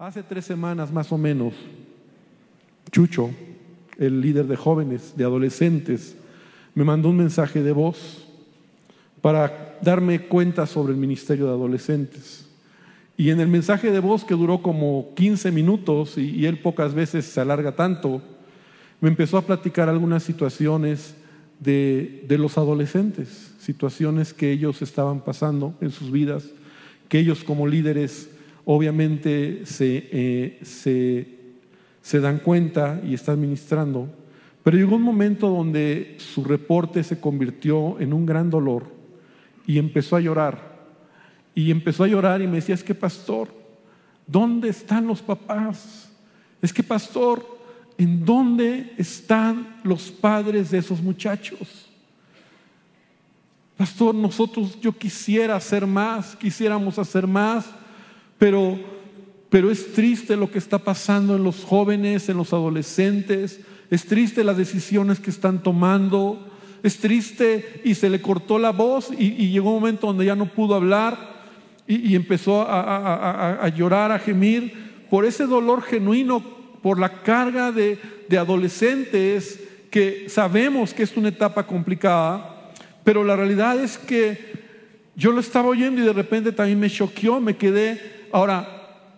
Hace tres semanas más o menos, Chucho, el líder de jóvenes, de adolescentes, me mandó un mensaje de voz para darme cuenta sobre el ministerio de adolescentes. Y en el mensaje de voz que duró como 15 minutos y, él pocas veces se alarga tanto, me empezó a platicar algunas situaciones de, los adolescentes, situaciones que ellos estaban pasando en sus vidas, que ellos como líderes obviamente se, eh, se, se dan cuenta y están ministrando. Pero llegó un momento donde su reporte se convirtió en un gran dolor y empezó a llorar y empezó a llorar y me decía, es que pastor, ¿dónde están los papás? Es que pastor, ¿en dónde están los padres de esos muchachos? Pastor, nosotros yo quisiera hacer más, quisiéramos hacer más, pero, pero es triste lo que está pasando en los jóvenes, en los adolescentes, es triste las decisiones que están tomando, es triste y se le cortó la voz y, llegó un momento donde ya no pudo hablar y, empezó a, llorar, a gemir por ese dolor genuino, por la carga de, de adolescentes que sabemos que es una etapa complicada, pero la realidad es que yo lo estaba oyendo y de repente también me choqueó, me quedé, ahora,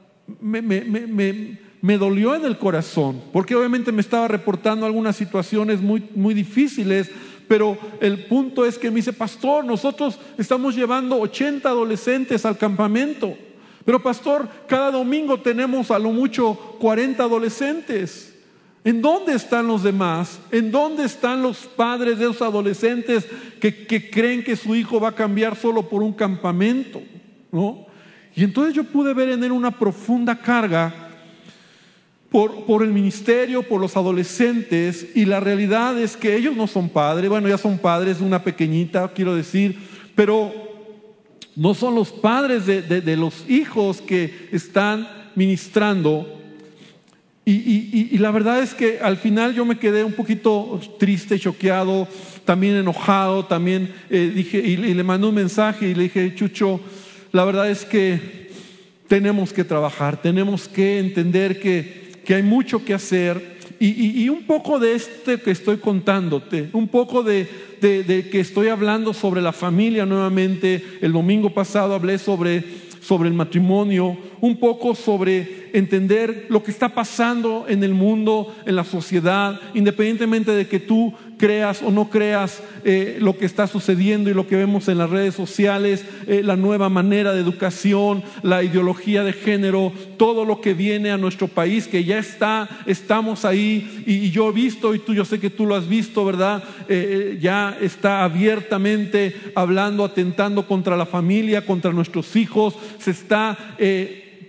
me, dolió en el corazón, porque obviamente me estaba reportando algunas situaciones muy, muy difíciles pero el punto es que me dice, pastor, nosotros estamos llevando 80 adolescentes al campamento. Pero pastor, cada domingo tenemos a lo mucho 40 adolescentes. ¿En dónde están los demás? ¿En dónde están los padres de esos adolescentes que, que creen que su hijo va a cambiar solo por un campamento? ¿No? Y entonces yo pude ver en él una profunda carga por, el ministerio, por los adolescentes, y la realidad es que ellos no son padres, bueno, ya son padres de una pequeñita, quiero decir, pero no son los padres de, los hijos que están ministrando. Y, la verdad es que al final yo me quedé un poquito triste, choqueado, también enojado, también eh, dije, y, y le mandé un mensaje y le dije, Chucho, la verdad es que tenemos que trabajar, tenemos que entender que que hay mucho que hacer y, un poco de este que estoy contándote, un poco de, de, que estoy hablando sobre la familia nuevamente. El domingo pasado hablé sobre, sobre el matrimonio, un poco sobre entender lo que está pasando en el mundo, en la sociedad, independientemente de que tú creas o no creas eh, lo que está sucediendo y lo que vemos en las redes sociales, eh, la nueva manera de educación, la ideología de género, todo lo que viene a nuestro país, que ya está, estamos ahí y, yo he visto y tú, yo sé que tú lo has visto, ¿verdad? Eh, ya está abiertamente hablando, atentando contra la familia, contra nuestros hijos, se está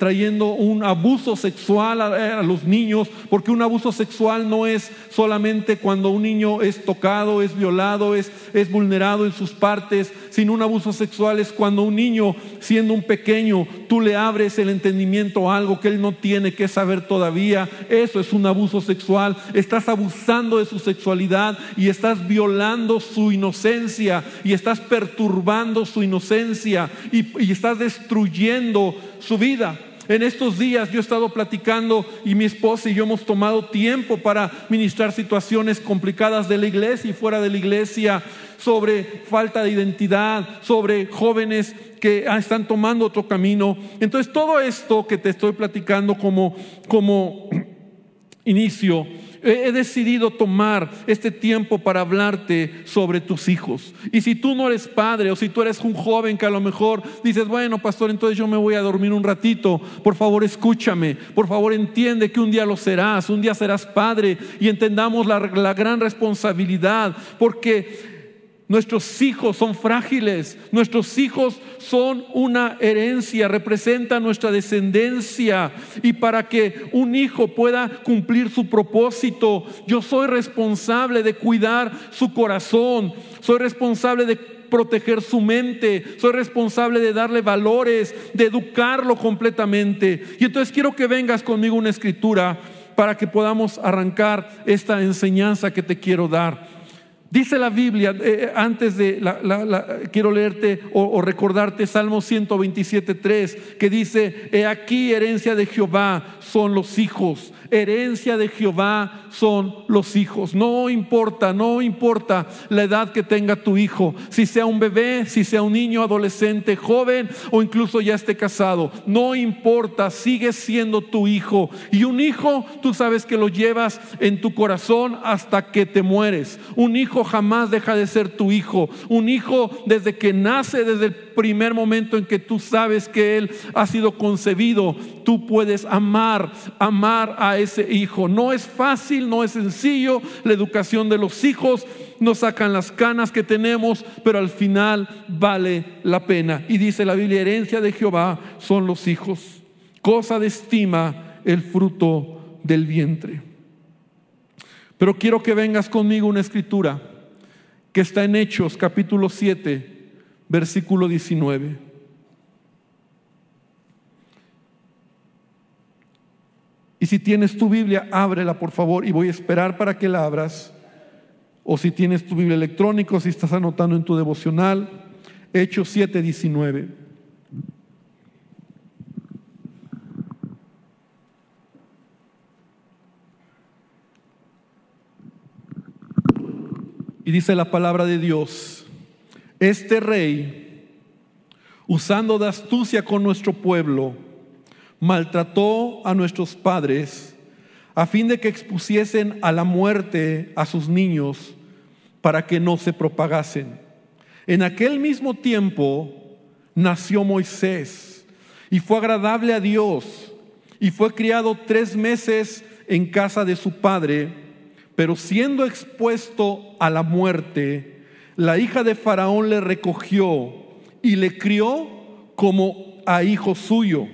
trayendo un abuso sexual a, los niños, porque un abuso sexual no es solamente cuando un niño es tocado, es violado, es, es vulnerado en sus partes, sino un abuso sexual es cuando un niño, siendo un pequeño, tú le abres el entendimiento a algo que él no tiene que saber todavía. Eso es un abuso sexual. Estás abusando de su sexualidad y estás violando su inocencia y estás perturbando su inocencia y, y estás destruyendo su vida. En estos días yo he estado platicando y mi esposa y yo hemos tomado tiempo para ministrar situaciones complicadas de la iglesia y fuera de la iglesia sobre falta de identidad, sobre jóvenes que están tomando otro camino. Entonces todo esto que te estoy platicando como, como inicio he decidido tomar este tiempo para hablarte sobre tus hijos. Y si tú no eres padre o si tú eres un joven que a lo mejor dices, bueno, pastor, entonces yo me voy a dormir un ratito, por favor escúchame, por favor entiende que un día lo serás, un día serás padre y entendamos la, la gran responsabilidad, porque Nuestros hijos son frágiles, nuestros hijos son una herencia, representan nuestra descendencia. Y para que un hijo pueda cumplir su propósito, yo soy responsable de cuidar su corazón, soy responsable de proteger su mente, soy responsable de darle valores, de educarlo completamente. Y entonces quiero que vengas conmigo una escritura para que podamos arrancar esta enseñanza que te quiero dar. Dice la Biblia, eh, eh, antes de, quiero leerte o, recordarte Salmo 127, 3, que dice, he aquí herencia de Jehová son los hijos herencia de Jehová son los hijos. No importa, no importa la edad que tenga tu hijo, si sea un bebé, si sea un niño, adolescente, joven o incluso ya esté casado. No importa, sigue siendo tu hijo. Y un hijo, tú sabes que lo llevas en tu corazón hasta que te mueres. Un hijo jamás deja de ser tu hijo. Un hijo desde que nace, desde el primer momento en que tú sabes que Él ha sido concebido, tú puedes amar, amar a ese hijo. No es fácil, no es sencillo. La educación de los hijos nos sacan las canas que tenemos, pero al final vale la pena. Y dice la Biblia, herencia de Jehová son los hijos. Cosa de estima el fruto del vientre. Pero quiero que vengas conmigo una escritura que está en Hechos capítulo 7, versículo 19. Y si tienes tu Biblia, ábrela por favor y voy a esperar para que la abras. O si tienes tu Biblia electrónica, si estás anotando en tu devocional, Hechos 7, 19. Y dice la palabra de Dios, este rey, usando de astucia con nuestro pueblo, maltrató a nuestros padres a fin de que expusiesen a la muerte a sus niños para que no se propagasen. En aquel mismo tiempo nació Moisés y fue agradable a Dios y fue criado tres meses en casa de su padre, pero siendo expuesto a la muerte, la hija de Faraón le recogió y le crió como a hijo suyo.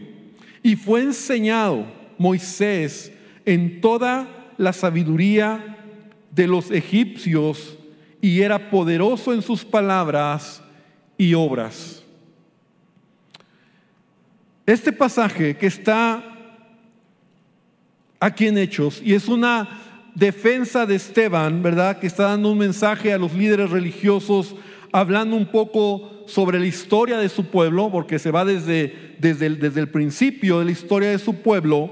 Y fue enseñado Moisés en toda la sabiduría de los egipcios y era poderoso en sus palabras y obras. Este pasaje que está aquí en Hechos y es una defensa de Esteban, ¿verdad? Que está dando un mensaje a los líderes religiosos, hablando un poco sobre la historia de su pueblo, porque se va desde, desde, desde el principio de la historia de su pueblo.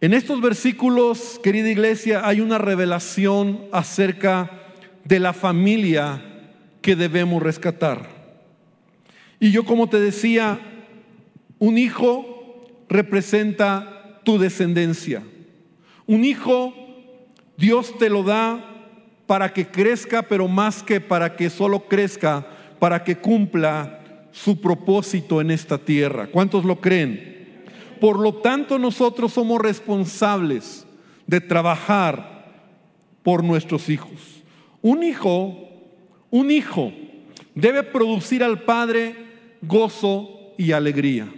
En estos versículos, querida iglesia, hay una revelación acerca de la familia que debemos rescatar. Y yo como te decía, un hijo representa tu descendencia. Un hijo, Dios te lo da para que crezca, pero más que para que solo crezca, para que cumpla su propósito en esta tierra. ¿Cuántos lo creen? Por lo tanto, nosotros somos responsables de trabajar por nuestros hijos. Un hijo, un hijo debe producir al padre gozo y alegría.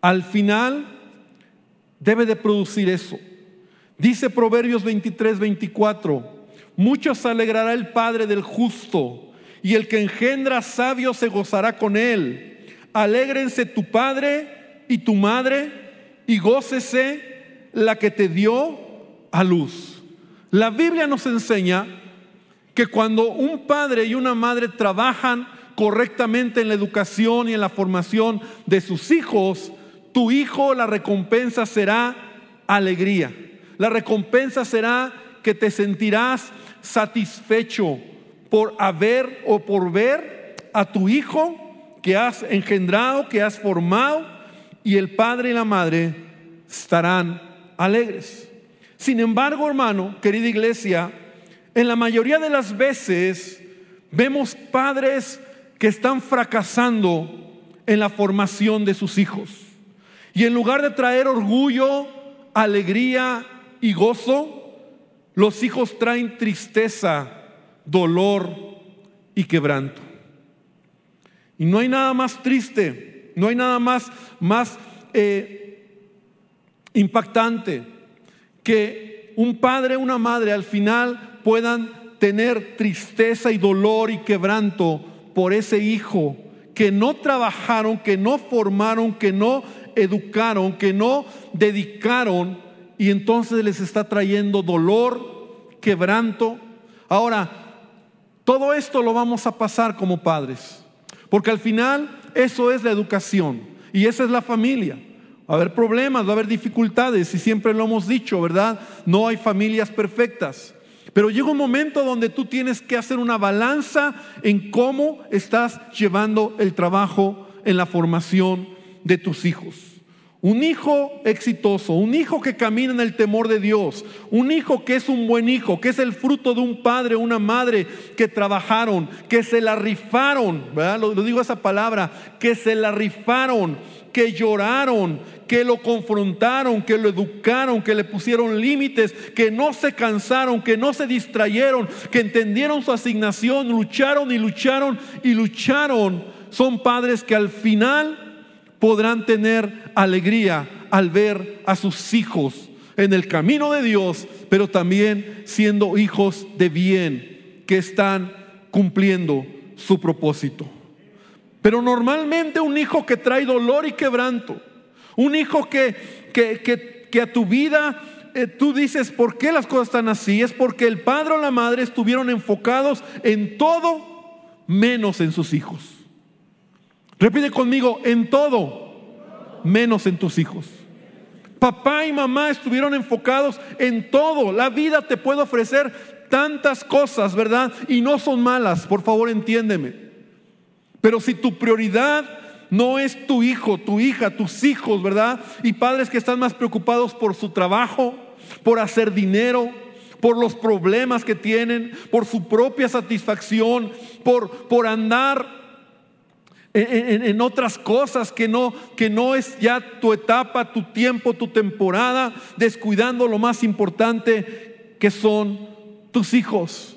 Al final debe de producir eso. Dice Proverbios 23, 24, muchos alegrará el Padre del justo, y el que engendra sabio se gozará con él. Alégrense tu Padre y tu Madre, y gócese la que te dio a luz. La Biblia nos enseña que cuando un padre y una madre trabajan correctamente en la educación y en la formación de sus hijos, tu hijo la recompensa será alegría. La recompensa será que te sentirás satisfecho por haber o por ver a tu hijo que has engendrado, que has formado, y el padre y la madre estarán alegres. Sin embargo, hermano, querida iglesia, en la mayoría de las veces vemos padres que están fracasando en la formación de sus hijos. Y en lugar de traer orgullo, alegría y gozo, los hijos traen tristeza, dolor y quebranto. Y no hay nada más triste, no hay nada más, más eh, impactante que un padre, una madre al final puedan tener tristeza y dolor y quebranto por ese hijo que no trabajaron, que no formaron, que no educaron, que no dedicaron y entonces les está trayendo dolor, quebranto. Ahora, todo esto lo vamos a pasar como padres, porque al final eso es la educación y esa es la familia. Va a haber problemas, va a haber dificultades y siempre lo hemos dicho, ¿verdad? No hay familias perfectas. Pero llega un momento donde tú tienes que hacer una balanza en cómo estás llevando el trabajo en la formación de tus hijos. Un hijo exitoso, un hijo que camina en el temor de Dios, un hijo que es un buen hijo, que es el fruto de un padre, una madre que trabajaron, que se la rifaron, ¿verdad? Lo, lo digo esa palabra, que se la rifaron, que lloraron, que lo confrontaron, que lo educaron, que le pusieron límites, que no se cansaron, que no se distrayeron, que entendieron su asignación, lucharon y lucharon y lucharon. Son padres que al final podrán tener alegría al ver a sus hijos en el camino de Dios, pero también siendo hijos de bien, que están cumpliendo su propósito. Pero normalmente un hijo que trae dolor y quebranto, un hijo que, que, a tu vida eh, tú dices, ¿por qué las cosas están así? Es porque el padre o la madre estuvieron enfocados en todo menos en sus hijos. Repite conmigo, en todo, menos en tus hijos. Papá y mamá estuvieron enfocados en todo. La vida te puede ofrecer tantas cosas, ¿verdad? Y no son malas, por favor entiéndeme. Pero si tu prioridad no es tu hijo, tu hija, tus hijos, ¿verdad? Y padres que están más preocupados por su trabajo, por hacer dinero, por los problemas que tienen, por su propia satisfacción, por, por andar en, otras cosas que no, que no es ya tu etapa, tu tiempo, tu temporada, descuidando lo más importante que son tus hijos.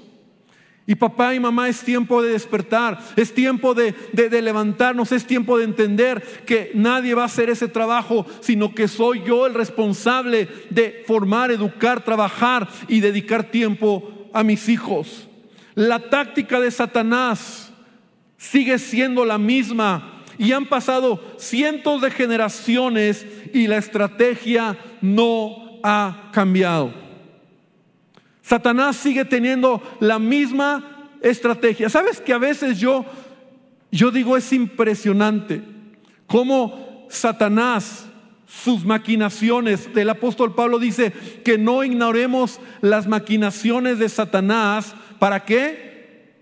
Y papá y mamá es tiempo de despertar, es tiempo de, de, levantarnos, es tiempo de entender que nadie va a hacer ese trabajo, sino que soy yo el responsable de formar, educar, trabajar y dedicar tiempo a mis hijos. La táctica de Satanás sigue siendo la misma. Y han pasado cientos de generaciones y la estrategia no ha cambiado. Satanás sigue teniendo la misma estrategia. ¿Sabes que a veces yo, yo digo es impresionante cómo Satanás, sus maquinaciones, el apóstol Pablo dice que no ignoremos las maquinaciones de Satanás. ¿Para qué?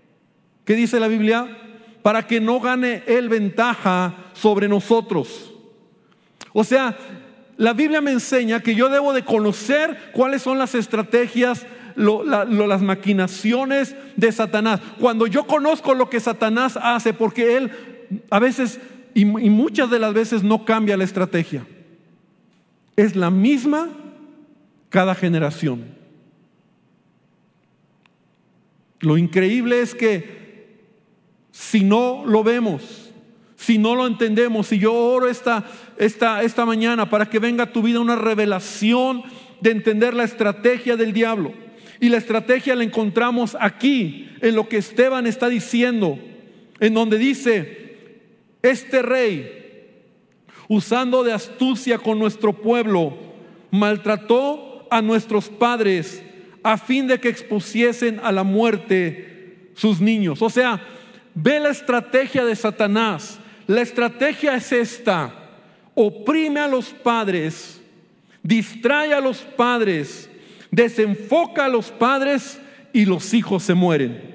¿Qué dice la Biblia? Para que no gane él ventaja sobre nosotros. O sea, la Biblia me enseña que yo debo de conocer cuáles son las estrategias, las maquinaciones de Satanás. Cuando yo conozco lo que Satanás hace, porque él a veces y muchas de las veces no cambia la estrategia. Es la misma cada generación. Lo increíble es que si no lo vemos, si no lo entendemos, si yo oro esta, esta, esta mañana para que venga a tu vida una revelación de entender la estrategia del diablo. Y la estrategia la encontramos aquí, en lo que Esteban está diciendo, en donde dice, este rey, usando de astucia con nuestro pueblo, maltrató a nuestros padres a fin de que expusiesen a la muerte sus niños. O sea, Ve la estrategia de Satanás. La estrategia es esta. Oprime a los padres, distrae a los padres, desenfoca a los padres y los hijos se mueren.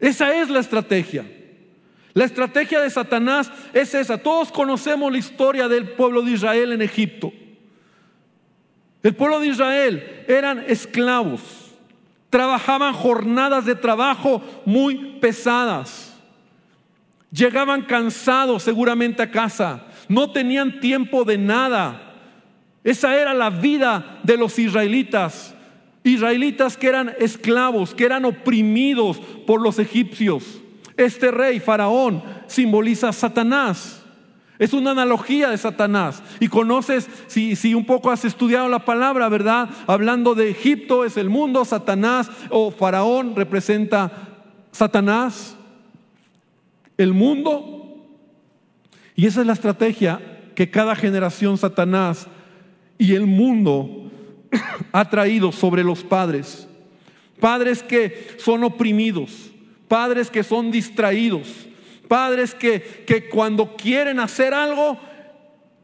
Esa es la estrategia. La estrategia de Satanás es esa. Todos conocemos la historia del pueblo de Israel en Egipto. El pueblo de Israel eran esclavos trabajaban jornadas de trabajo muy pesadas. Llegaban cansados seguramente a casa, no tenían tiempo de nada. Esa era la vida de los israelitas. Israelitas que eran esclavos, que eran oprimidos por los egipcios. Este rey, Faraón, simboliza a Satanás. Es una analogía de Satanás. Y conoces, si, si, un poco has estudiado la palabra, ¿verdad? Hablando de Egipto es el mundo, Satanás o Faraón representa Satanás, el mundo. Y esa es la estrategia que cada generación Satanás y el mundo ha traído sobre los padres. padres que son oprimidos, padres que son distraídos, padres que, que cuando quieren hacer algo,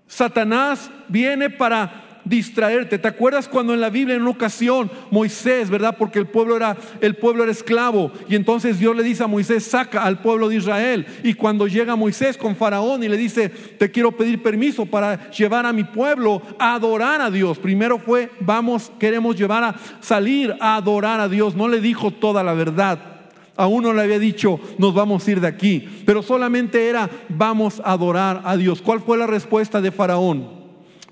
Satanás viene para distraerte. ¿Te acuerdas cuando en la Biblia en una ocasión Moisés, verdad? Porque el pueblo era el pueblo era esclavo y entonces Dios le dice a Moisés, "Saca al pueblo de Israel." Y cuando llega Moisés con Faraón y le dice, "Te quiero pedir permiso para llevar a mi pueblo a adorar a Dios." Primero fue, "Vamos, queremos llevar a salir a adorar a Dios." No le dijo toda la verdad. A uno le había dicho, nos vamos a ir de aquí, pero solamente era, vamos a adorar a Dios. ¿Cuál fue la respuesta de Faraón?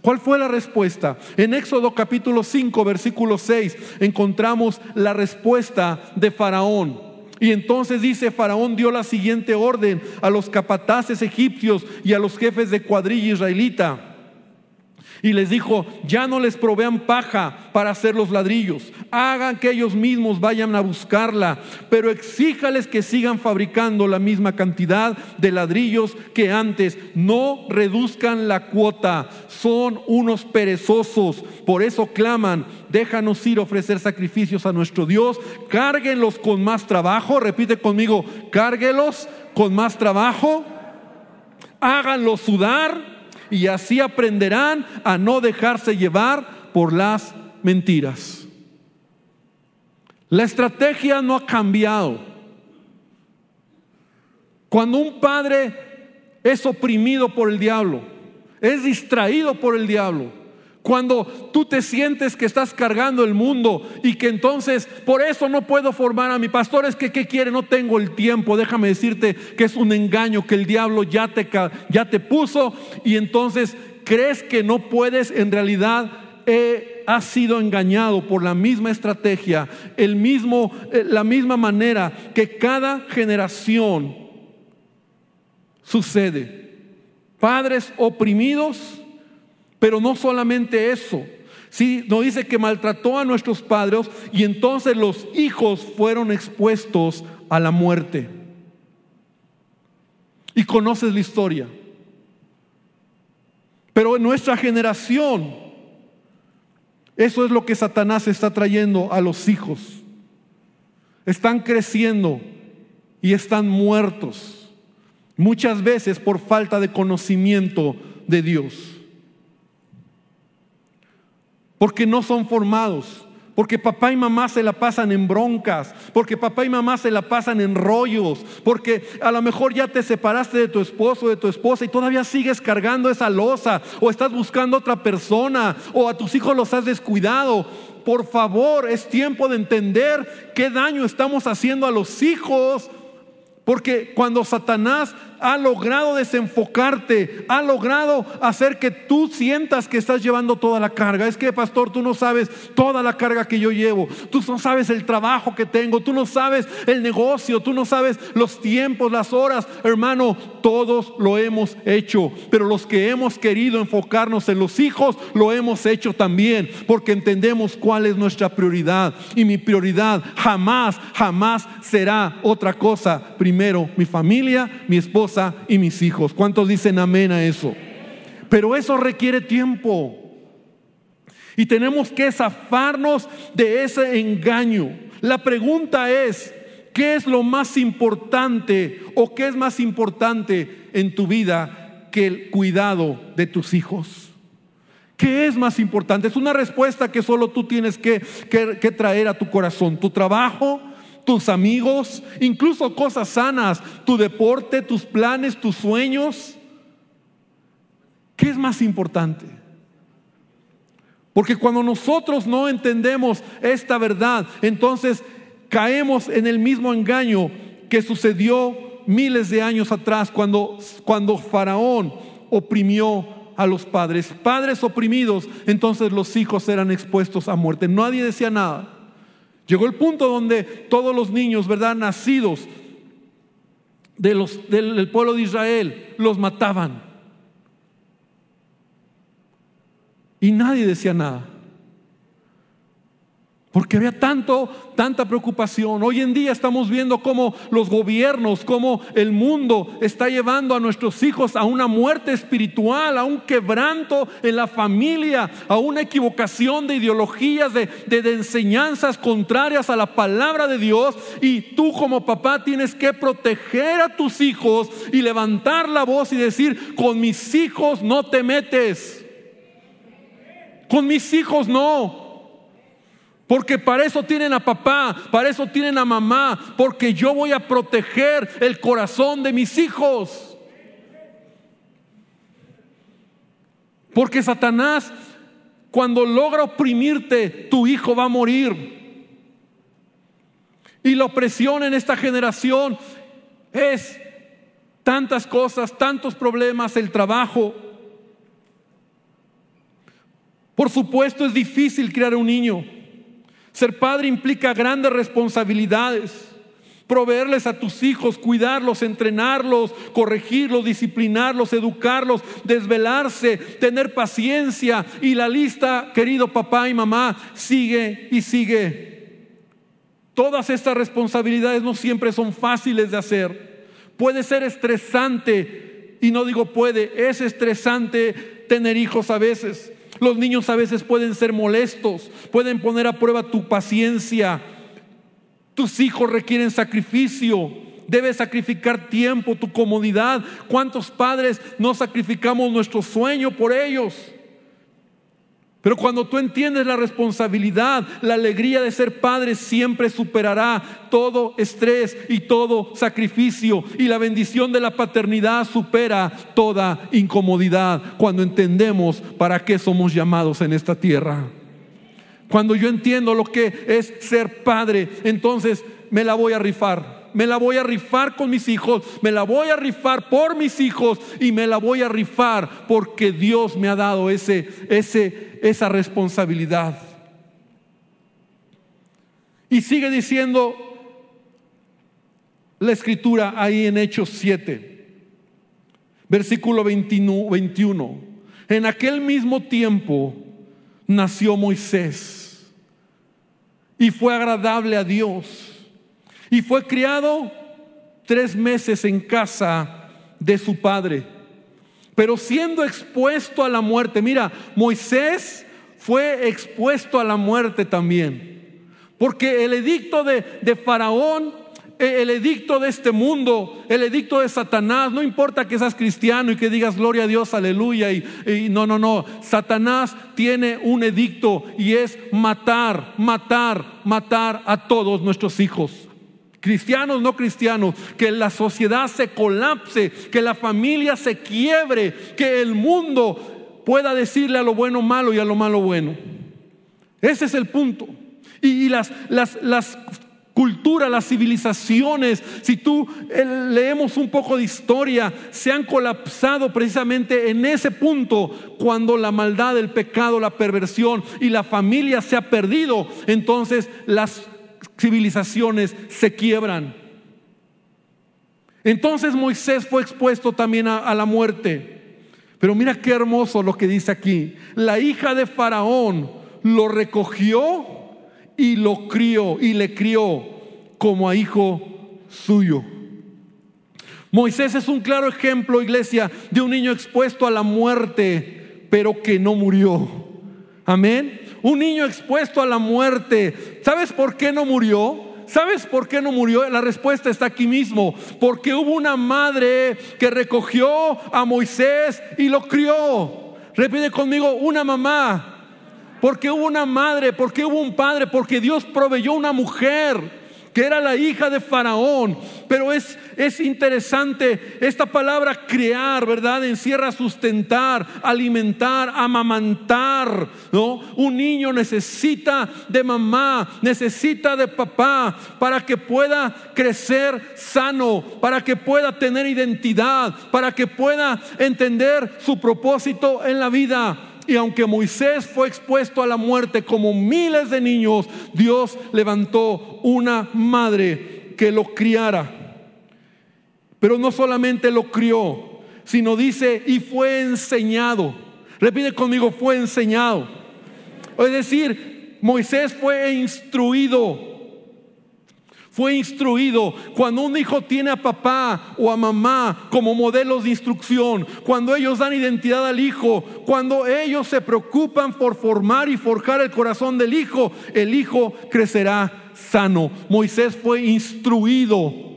¿Cuál fue la respuesta? En Éxodo capítulo 5, versículo 6, encontramos la respuesta de Faraón. Y entonces dice, Faraón dio la siguiente orden a los capataces egipcios y a los jefes de cuadrilla israelita. Y les dijo, ya no les provean paja para hacer los ladrillos, hagan que ellos mismos vayan a buscarla, pero exíjales que sigan fabricando la misma cantidad de ladrillos que antes, no reduzcan la cuota, son unos perezosos, por eso claman, déjanos ir a ofrecer sacrificios a nuestro Dios, cárguenlos con más trabajo, repite conmigo, cárguelos con más trabajo, háganlos sudar y así aprenderán a no dejarse llevar por las mentiras. La estrategia no ha cambiado. Cuando un padre es oprimido por el diablo, es distraído por el diablo, cuando tú te sientes que estás cargando el mundo y que entonces por eso no puedo formar a mi pastor, es que ¿qué quiere? No tengo el tiempo. Déjame decirte que es un engaño que el diablo ya te, ya te puso y entonces crees que no puedes, en realidad eh, has sido engañado por la misma estrategia, el mismo, eh, la misma manera que cada generación sucede. Padres oprimidos pero no solamente eso. Sí, nos dice que maltrató a nuestros padres y entonces los hijos fueron expuestos a la muerte. Y conoces la historia. Pero en nuestra generación, eso es lo que Satanás está trayendo a los hijos. Están creciendo y están muertos. Muchas veces por falta de conocimiento de Dios porque no son formados, porque papá y mamá se la pasan en broncas, porque papá y mamá se la pasan en rollos, porque a lo mejor ya te separaste de tu esposo, de tu esposa y todavía sigues cargando esa losa, o estás buscando otra persona, o a tus hijos los has descuidado. Por favor, es tiempo de entender qué daño estamos haciendo a los hijos. Porque cuando Satanás ha logrado desenfocarte, ha logrado hacer que tú sientas que estás llevando toda la carga. Es que, pastor, tú no sabes toda la carga que yo llevo, tú no sabes el trabajo que tengo, tú no sabes el negocio, tú no sabes los tiempos, las horas. Hermano, todos lo hemos hecho, pero los que hemos querido enfocarnos en los hijos, lo hemos hecho también, porque entendemos cuál es nuestra prioridad. Y mi prioridad jamás, jamás será otra cosa. Primero, mi familia, mi esposa y mis hijos. ¿Cuántos dicen amén a eso? Pero eso requiere tiempo. Y tenemos que zafarnos de ese engaño. La pregunta es, ¿qué es lo más importante o qué es más importante en tu vida que el cuidado de tus hijos? ¿Qué es más importante? Es una respuesta que solo tú tienes que, que traer a tu corazón. ¿Tu trabajo? Tus amigos, incluso cosas sanas, tu deporte, tus planes, tus sueños. ¿Qué es más importante? Porque cuando nosotros no entendemos esta verdad, entonces caemos en el mismo engaño que sucedió miles de años atrás cuando, cuando Faraón oprimió a los padres. Padres oprimidos, entonces los hijos eran expuestos a muerte. Nadie decía nada. Llegó el punto donde todos los niños, ¿verdad?, nacidos del, pueblo de Israel, los mataban. Y nadie decía nada. Porque había tanto, tanta preocupación. Hoy en día estamos viendo cómo los gobiernos, cómo el mundo está llevando a nuestros hijos a una muerte espiritual, a un quebranto en la familia, a una equivocación de ideologías, de, de enseñanzas contrarias a la palabra de Dios. Y tú como papá tienes que proteger a tus hijos y levantar la voz y decir, con mis hijos no te metes. Con mis hijos no. Porque para eso tienen a papá, para eso tienen a mamá, porque yo voy a proteger el corazón de mis hijos. Porque Satanás, cuando logra oprimirte, tu hijo va a morir. Y la opresión en esta generación es tantas cosas, tantos problemas, el trabajo. Por supuesto es difícil criar un niño. Ser padre implica grandes responsabilidades. Proveerles a tus hijos, cuidarlos, entrenarlos, corregirlos, disciplinarlos, educarlos, desvelarse, tener paciencia. Y la lista, querido papá y mamá, sigue y sigue. Todas estas responsabilidades no siempre son fáciles de hacer. Puede ser estresante, y no digo puede, es estresante tener hijos a veces. Los niños a veces pueden ser molestos, pueden poner a prueba tu paciencia. Tus hijos requieren sacrificio. Debes sacrificar tiempo, tu comodidad. ¿Cuántos padres no sacrificamos nuestro sueño por ellos? Pero cuando tú entiendes la responsabilidad, la alegría de ser padre siempre superará todo estrés y todo sacrificio. Y la bendición de la paternidad supera toda incomodidad cuando entendemos para qué somos llamados en esta tierra. Cuando yo entiendo lo que es ser padre, entonces me la voy a rifar me la voy a rifar con mis hijos, me la voy a rifar por mis hijos y me la voy a rifar porque Dios me ha dado ese, ese, esa responsabilidad. Y sigue diciendo la escritura ahí en Hechos 7, versículo 21. En aquel mismo tiempo nació Moisés y fue agradable a Dios y fue criado tres meses en casa de su padre. Pero siendo expuesto a la muerte, mira, Moisés fue expuesto a la muerte también. Porque el edicto de, de Faraón e, el edicto de este mundo, el edicto de Satanás, no importa que seas cristiano y que digas gloria a Dios, aleluya, y, y, no, no, no, Satanás tiene un edicto y es matar, matar, matar a todos nuestros hijos cristianos, no cristianos, que la sociedad se colapse, que la familia se quiebre, que el mundo pueda decirle a lo bueno malo y a lo malo bueno. Ese es el punto. Y, las, las, las culturas, las civilizaciones, si tú eh, leemos un poco de historia, se han colapsado precisamente en ese punto cuando la maldad, el pecado, la perversión y la familia se ha perdido. Entonces las civilizaciones se quiebran. Entonces Moisés fue expuesto también a, la muerte. Pero mira qué hermoso lo que dice aquí. La hija de Faraón lo recogió y lo crió y le crió como a hijo suyo. Moisés es un claro ejemplo, iglesia, de un niño expuesto a la muerte, pero que no murió. Amén un niño expuesto a la muerte. ¿Sabes por qué no murió? ¿Sabes por qué no murió? La respuesta está aquí mismo. Porque hubo una madre que recogió a Moisés y lo crió. Repite conmigo, una mamá. Porque hubo una madre, porque hubo un padre, porque Dios proveyó una mujer que era la hija de Faraón. Pero es, es interesante, esta palabra crear, ¿verdad? Encierra sustentar, alimentar, amamantar, ¿no? Un niño necesita de mamá, necesita de papá para que pueda crecer sano, para que pueda tener identidad, para que pueda entender su propósito en la vida. Y aunque Moisés fue expuesto a la muerte como miles de niños, Dios levantó una madre que lo criara. Pero no solamente lo crió, sino dice, y fue enseñado. Repite conmigo, fue enseñado. Es decir, Moisés fue instruido. Fue instruido cuando un hijo tiene a papá o a mamá como modelos de instrucción, cuando ellos dan identidad al hijo, cuando ellos se preocupan por formar y forjar el corazón del hijo, el hijo crecerá sano. Moisés fue instruido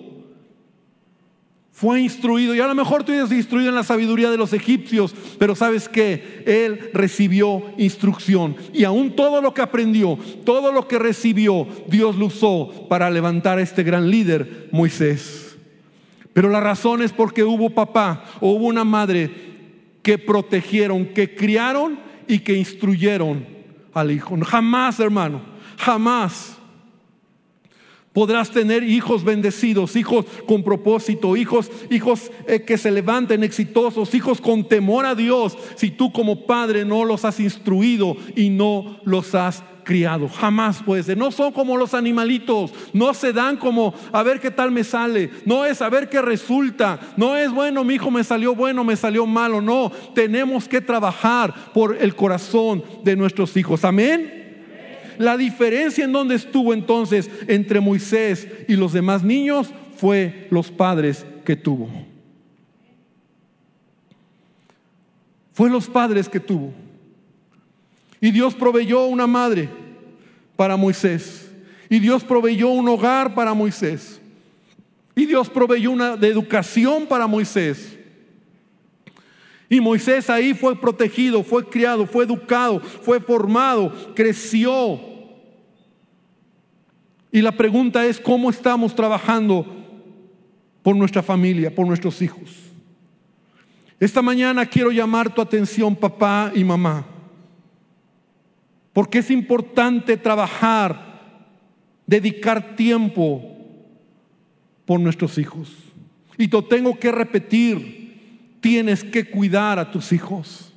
fue instruido y a lo mejor tú eres instruido en la sabiduría de los egipcios, pero sabes que él recibió instrucción y aún todo lo que aprendió, todo lo que recibió, Dios lo usó para levantar a este gran líder, Moisés. Pero la razón es porque hubo papá o hubo una madre que protegieron, que criaron y que instruyeron al hijo. Jamás, hermano, jamás Podrás tener hijos bendecidos, hijos con propósito, hijos, hijos eh, que se levanten exitosos, hijos con temor a Dios, si tú como padre no los has instruido y no los has criado. Jamás puede ser. No son como los animalitos. No se dan como a ver qué tal me sale. No es a ver qué resulta. No es bueno, mi hijo me salió bueno, me salió malo. No, tenemos que trabajar por el corazón de nuestros hijos. Amén. La diferencia en donde estuvo entonces entre Moisés y los demás niños fue los padres que tuvo. Fue los padres que tuvo. Y Dios proveyó una madre para Moisés. Y Dios proveyó un hogar para Moisés. Y Dios proveyó una de educación para Moisés. Y Moisés ahí fue protegido, fue criado, fue educado, fue formado, creció. Y la pregunta es, ¿cómo estamos trabajando por nuestra familia, por nuestros hijos? Esta mañana quiero llamar tu atención, papá y mamá, porque es importante trabajar, dedicar tiempo por nuestros hijos. Y te tengo que repetir, tienes que cuidar a tus hijos.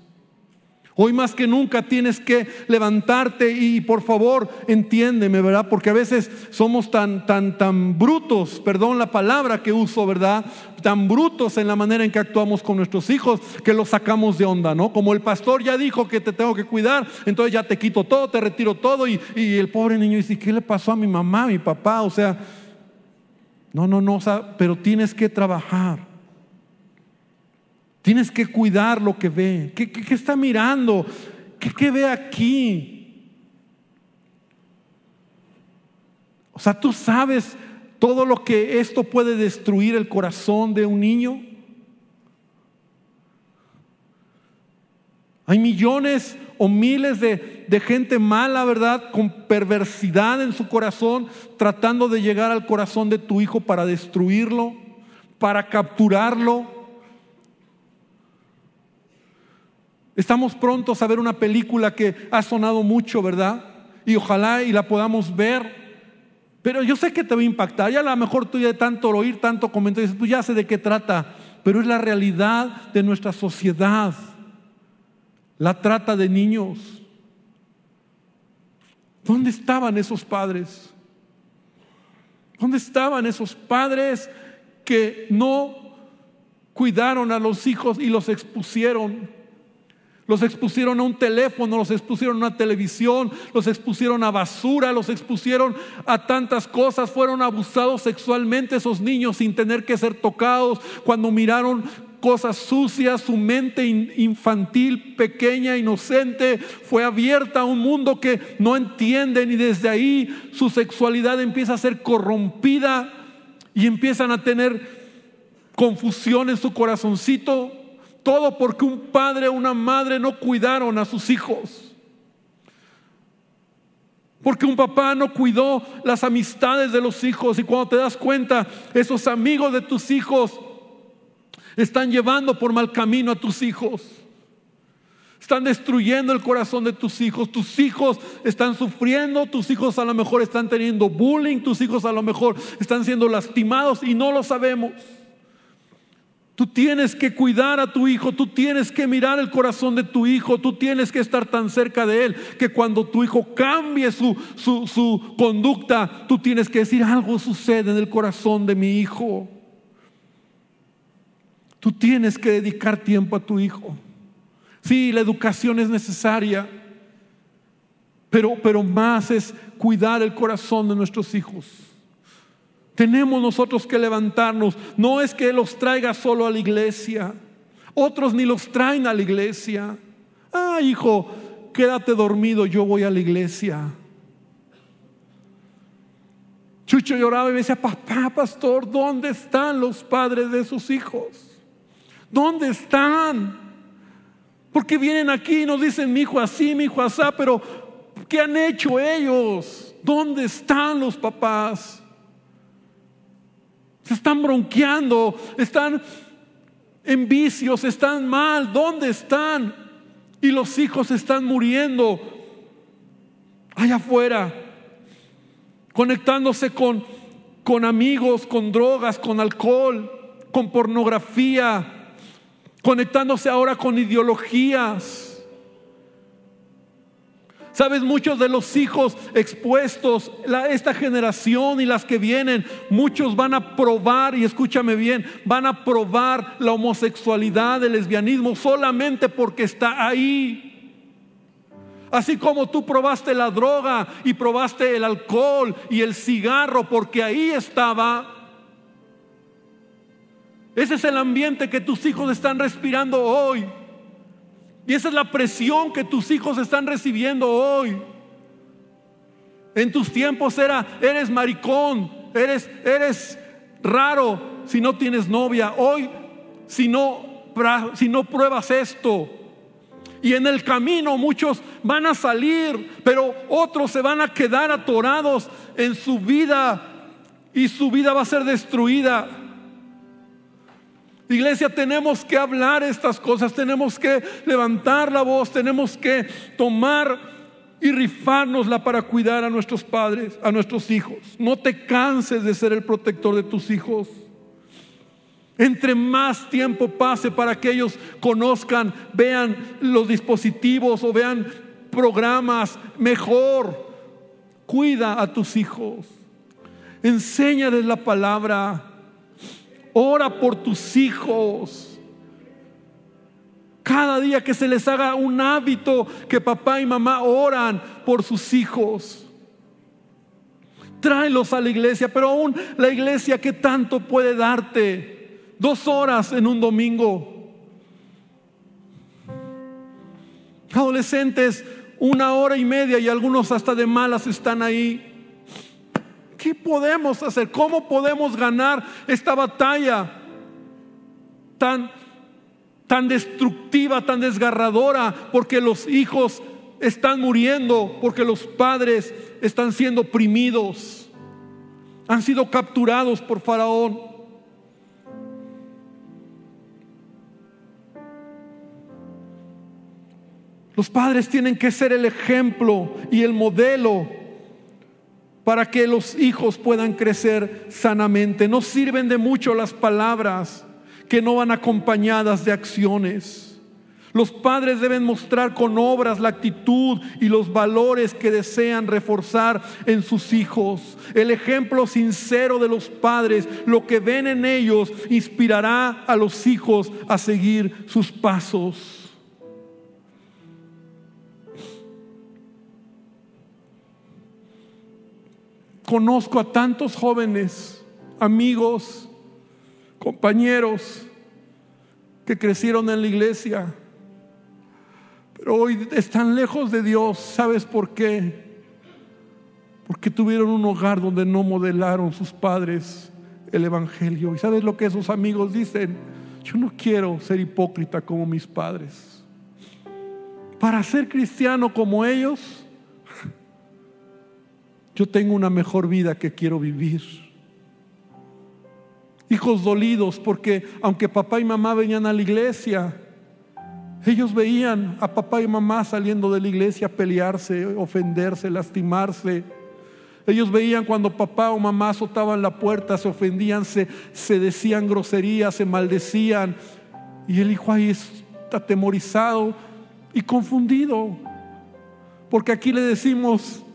Hoy más que nunca tienes que levantarte y por favor entiéndeme, ¿verdad? Porque a veces somos tan, tan, tan brutos, perdón la palabra que uso, ¿verdad? Tan brutos en la manera en que actuamos con nuestros hijos que los sacamos de onda, ¿no? Como el pastor ya dijo que te tengo que cuidar, entonces ya te quito todo, te retiro todo y, y el pobre niño dice, ¿qué le pasó a mi mamá, a mi papá? O sea, no, no, no, o sea, pero tienes que trabajar. Tienes que cuidar lo que ve. ¿Qué, está mirando? ¿Qué, ¿Qué ve aquí? O sea, tú sabes todo lo que esto puede destruir el corazón de un niño. Hay millones o miles de, de, gente mala, ¿verdad? Con perversidad en su corazón, tratando de llegar al corazón de tu hijo para destruirlo, para capturarlo. Estamos prontos a ver una película que ha sonado mucho, ¿verdad? Y ojalá y la podamos ver. Pero yo sé que te va a impactar. Ya a lo mejor tú ya de tanto oír, tanto comentar, dices, pues ya sé de qué trata. Pero es la realidad de nuestra sociedad. La trata de niños. ¿Dónde estaban esos padres? ¿Dónde estaban esos padres que no cuidaron a los hijos y los expusieron los expusieron a un teléfono, los expusieron a una televisión, los expusieron a basura, los expusieron a tantas cosas. Fueron abusados sexualmente esos niños sin tener que ser tocados. Cuando miraron cosas sucias, su mente infantil, pequeña, inocente, fue abierta a un mundo que no entienden y desde ahí su sexualidad empieza a ser corrompida y empiezan a tener confusión en su corazoncito todo porque un padre o una madre no cuidaron a sus hijos. Porque un papá no cuidó las amistades de los hijos y cuando te das cuenta, esos amigos de tus hijos están llevando por mal camino a tus hijos. Están destruyendo el corazón de tus hijos. Tus hijos están sufriendo. Tus hijos a lo mejor están teniendo bullying. Tus hijos a lo mejor están siendo lastimados y no lo sabemos. Tú tienes que cuidar a tu hijo, tú tienes que mirar el corazón de tu hijo, tú tienes que estar tan cerca de él que cuando tu hijo cambie su, su, conducta, tú tienes que decir algo sucede en el corazón de mi hijo. Tú tienes que dedicar tiempo a tu hijo. Sí, la educación es necesaria, pero, pero más es cuidar el corazón de nuestros hijos. Tenemos nosotros que levantarnos. No es que los traiga solo a la iglesia. Otros ni los traen a la iglesia. Ah, hijo, quédate dormido, yo voy a la iglesia. Chucho lloraba y me decía, papá, pastor, ¿dónde están los padres de sus hijos? ¿Dónde están? Porque vienen aquí y nos dicen, mi hijo así, mi hijo así, pero ¿qué han hecho ellos? ¿Dónde están los papás? Se están bronqueando, están en vicios, están mal, ¿dónde están? Y los hijos están muriendo. Allá afuera, conectándose con, con amigos, con drogas, con alcohol, con pornografía, conectándose ahora con ideologías Sabes, muchos de los hijos expuestos, esta generación y las que vienen, muchos van a probar, y escúchame bien, van a probar la homosexualidad, el lesbianismo, solamente porque está ahí. Así como tú probaste la droga y probaste el alcohol y el cigarro porque ahí estaba. Ese es el ambiente que tus hijos están respirando hoy. Y esa es la presión que tus hijos están recibiendo hoy. En tus tiempos era, eres maricón, eres, eres raro si no tienes novia. Hoy, si no, si no pruebas esto. Y en el camino muchos van a salir, pero otros se van a quedar atorados en su vida y su vida va a ser destruida. Iglesia, tenemos que hablar estas cosas, tenemos que levantar la voz, tenemos que tomar y rifárnosla para cuidar a nuestros padres, a nuestros hijos. No te canses de ser el protector de tus hijos. Entre más tiempo pase para que ellos conozcan, vean los dispositivos o vean programas, mejor. Cuida a tus hijos. Enséñales la palabra. Ora por tus hijos. Cada día que se les haga un hábito que papá y mamá oran por sus hijos. Tráelos a la iglesia, pero aún la iglesia que tanto puede darte. Dos horas en un domingo. Adolescentes, una hora y media y algunos hasta de malas están ahí. ¿Qué podemos hacer? ¿Cómo podemos ganar esta batalla tan, tan destructiva, tan desgarradora? Porque los hijos están muriendo, porque los padres están siendo oprimidos, han sido capturados por Faraón. Los padres tienen que ser el ejemplo y el modelo para que los hijos puedan crecer sanamente. No sirven de mucho las palabras que no van acompañadas de acciones. Los padres deben mostrar con obras la actitud y los valores que desean reforzar en sus hijos. El ejemplo sincero de los padres, lo que ven en ellos, inspirará a los hijos a seguir sus pasos. Conozco a tantos jóvenes, amigos, compañeros que crecieron en la iglesia, pero hoy están lejos de Dios. ¿Sabes por qué? Porque tuvieron un hogar donde no modelaron sus padres el Evangelio. ¿Y sabes lo que esos amigos dicen? Yo no quiero ser hipócrita como mis padres. Para ser cristiano como ellos, yo tengo una mejor vida que quiero vivir. Hijos dolidos porque aunque papá y mamá venían a la iglesia, ellos veían a papá y mamá saliendo de la iglesia pelearse, ofenderse, lastimarse. Ellos veían cuando papá o mamá azotaban la puerta, se ofendían, se, se decían groserías, se maldecían. Y el hijo ahí está atemorizado y confundido. Porque aquí le decimos,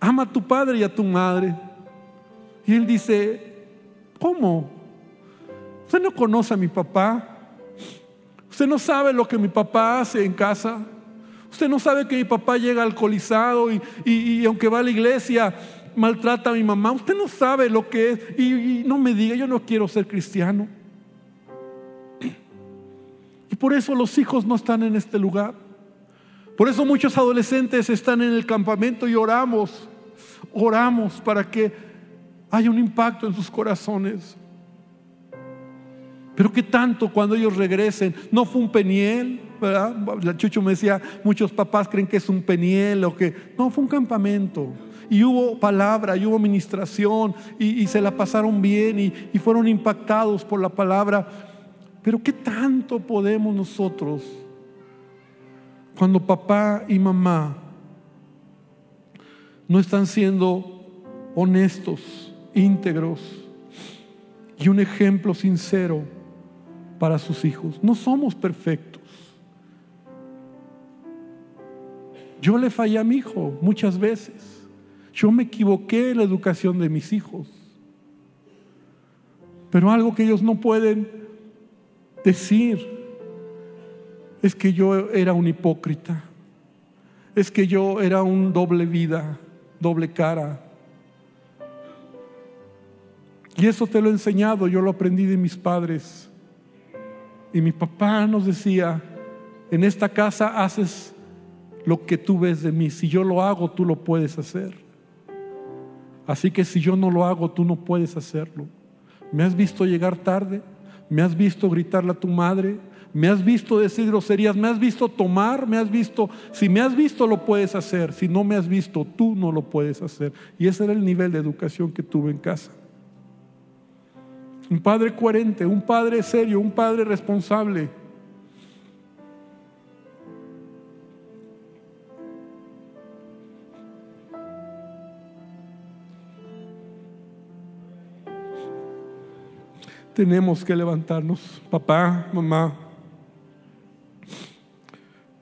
ama a tu padre y a tu madre. Y él dice, ¿cómo? Usted no conoce a mi papá. Usted no sabe lo que mi papá hace en casa. Usted no sabe que mi papá llega alcoholizado y, aunque va a la iglesia maltrata a mi mamá. Usted no sabe lo que es. Y, y no me diga, yo no quiero ser cristiano. Y por eso los hijos no están en este lugar. Por eso muchos adolescentes están en el campamento y oramos, oramos para que haya un impacto en sus corazones. Pero qué tanto cuando ellos regresen, no fue un peniel, ¿verdad? La Chucho me decía, muchos papás creen que es un peniel o que no, fue un campamento. Y hubo palabra, y hubo ministración, y, se la pasaron bien, y, y fueron impactados por la palabra. Pero qué tanto podemos nosotros, cuando papá y mamá no están siendo honestos, íntegros y un ejemplo sincero para sus hijos. No somos perfectos. Yo le fallé a mi hijo muchas veces. Yo me equivoqué en la educación de mis hijos. Pero algo que ellos no pueden decir es que yo era un hipócrita. Es que yo era un doble vida, doble cara. Y eso te lo he enseñado, yo lo aprendí de mis padres. Y mi papá nos decía, en esta casa haces lo que tú ves de mí. Si yo lo hago, tú lo puedes hacer. Así que si yo no lo hago, tú no puedes hacerlo. ¿Me has visto llegar tarde? ¿Me has visto gritarle a tu madre? ¿Me has visto decir groserías? ¿Me has visto tomar? ¿Me has visto? Si me has visto, lo puedes hacer. Si no me has visto, tú no lo puedes hacer. Y ese era el nivel de educación que tuve en casa. Un padre coherente, un padre serio, un padre responsable. Tenemos que levantarnos, papá, mamá.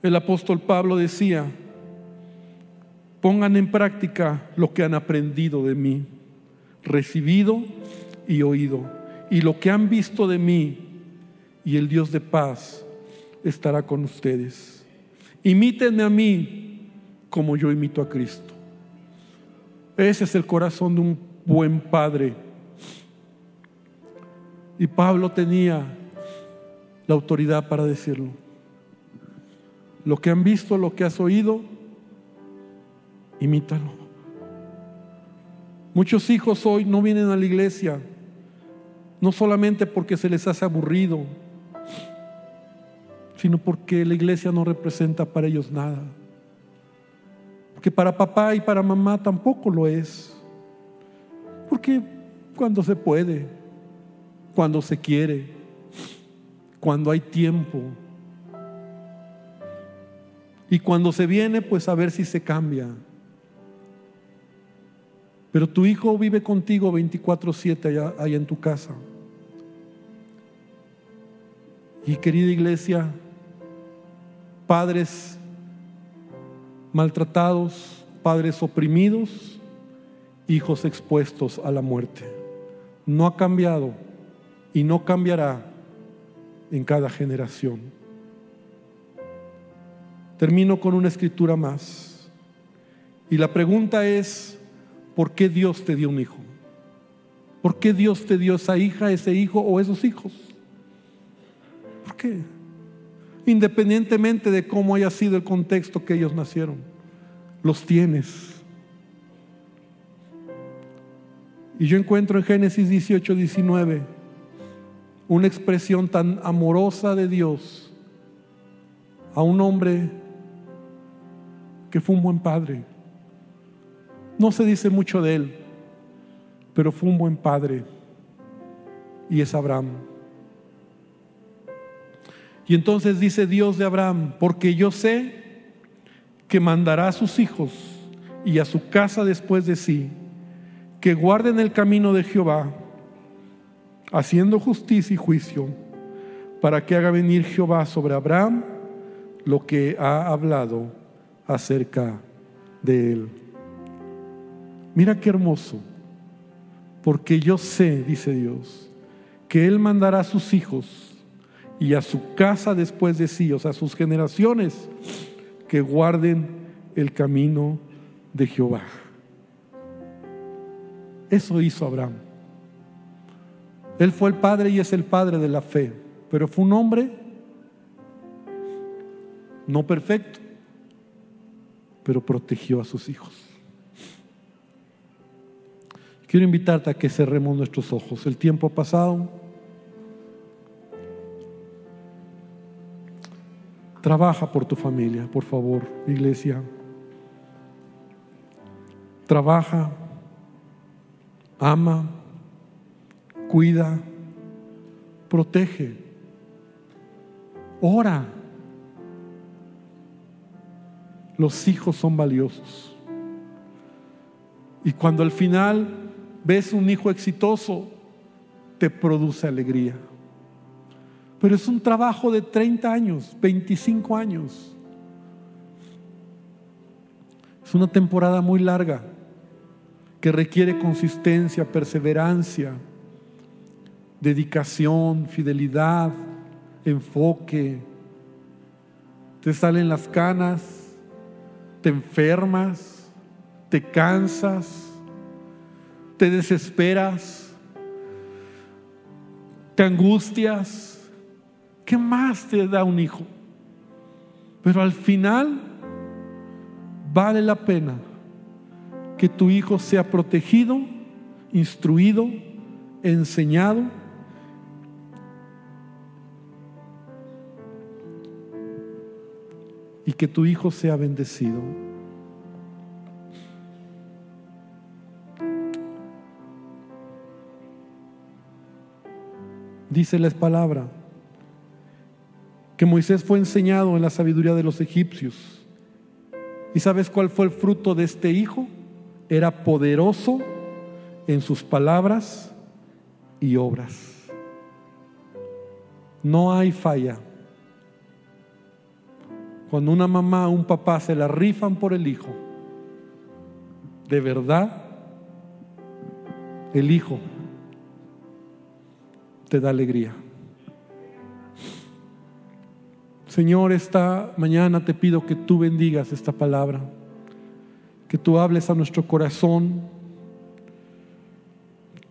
El apóstol Pablo decía, pongan en práctica lo que han aprendido de mí, recibido y oído y lo que han visto de mí y el Dios de paz estará con ustedes. Imítenme a mí como yo imito a Cristo. Ese es el corazón de un buen padre. Y Pablo tenía la autoridad para decirlo. Lo que han visto, lo que has oído, imítalo. Muchos hijos hoy no vienen a la iglesia no solamente porque se les hace aburrido, sino porque la iglesia no representa para ellos nada. Porque para papá y para mamá tampoco lo es. Porque cuando se puede, cuando se quiere, cuando hay tiempo. Y cuando se viene, pues a ver si se cambia. Pero tu hijo vive contigo 24/7 allá, allá en tu casa. Y querida iglesia, padres maltratados, padres oprimidos, hijos expuestos a la muerte. No ha cambiado y no cambiará en cada generación. Termino con una escritura más. Y la pregunta es, ¿por qué Dios te dio un hijo? ¿Por qué Dios te dio esa hija, ese hijo o esos hijos? ¿Por qué? Independientemente de cómo haya sido el contexto que ellos nacieron, los tienes. Y yo encuentro en Génesis 18, 19 una expresión tan amorosa de Dios a un hombre que fue un buen padre. No se dice mucho de él, pero fue un buen padre. Y es Abraham. Y entonces dice Dios de Abraham, porque yo sé que mandará a sus hijos y a su casa después de sí, que guarden el camino de Jehová, haciendo justicia y juicio, para que haga venir Jehová sobre Abraham lo que ha hablado acerca de él. Mira qué hermoso, porque yo sé, dice Dios, que Él mandará a sus hijos y a su casa después de sí, o sea, sus generaciones, que guarden el camino de Jehová. Eso hizo Abraham. Él fue el padre y es el padre de la fe, pero fue un hombre no perfecto, pero protegió a sus hijos. Quiero invitarte a que cerremos nuestros ojos. El tiempo ha pasado. Trabaja por tu familia, por favor, iglesia. Trabaja, ama, cuida, protege, ora. Los hijos son valiosos. Y cuando al final ves un hijo exitoso, te produce alegría. Pero es un trabajo de 30 años, 25 años. Es una temporada muy larga que requiere consistencia, perseverancia, dedicación, fidelidad, enfoque. Te salen las canas, te enfermas, te cansas, te desesperas, te angustias. ¿Qué más te da un hijo? Pero al final vale la pena que tu hijo sea protegido, instruido, enseñado. Que tu hijo sea bendecido. Dice la palabra que Moisés fue enseñado en la sabiduría de los egipcios. ¿Y sabes cuál fue el fruto de este hijo? Era poderoso en sus palabras y obras. No hay falla. Cuando una mamá o un papá se la rifan por el hijo, de verdad, el hijo te da alegría. Señor, esta mañana te pido que tú bendigas esta palabra, que tú hables a nuestro corazón,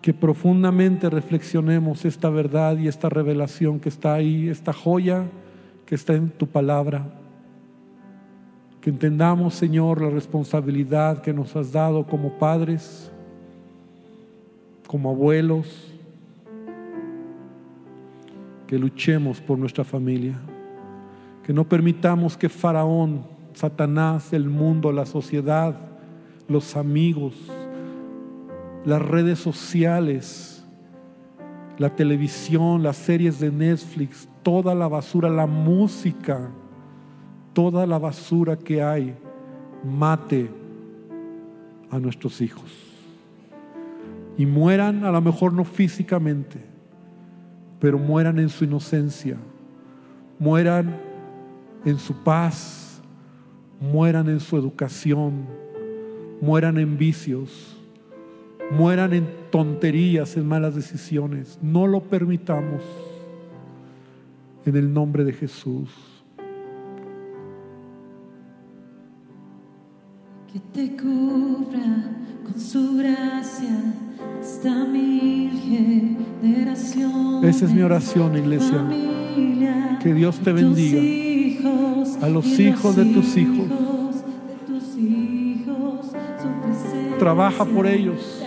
que profundamente reflexionemos esta verdad y esta revelación que está ahí, esta joya que está en tu palabra. Que entendamos, Señor, la responsabilidad que nos has dado como padres, como abuelos, que luchemos por nuestra familia, que no permitamos que Faraón, Satanás, el mundo, la sociedad, los amigos, las redes sociales, la televisión, las series de Netflix, toda la basura, la música, toda la basura que hay, mate a nuestros hijos. Y mueran, a lo mejor no físicamente, pero mueran en su inocencia, mueran en su paz, mueran en su educación, mueran en vicios, mueran en tonterías, en malas decisiones. No lo permitamos en el nombre de Jesús. Que te cubra con su gracia hasta mil generaciones. Esa es mi oración, iglesia. Que Dios te bendiga. A los hijos de tus hijos. Trabaja por ellos. familia y tus hijos y los hijos.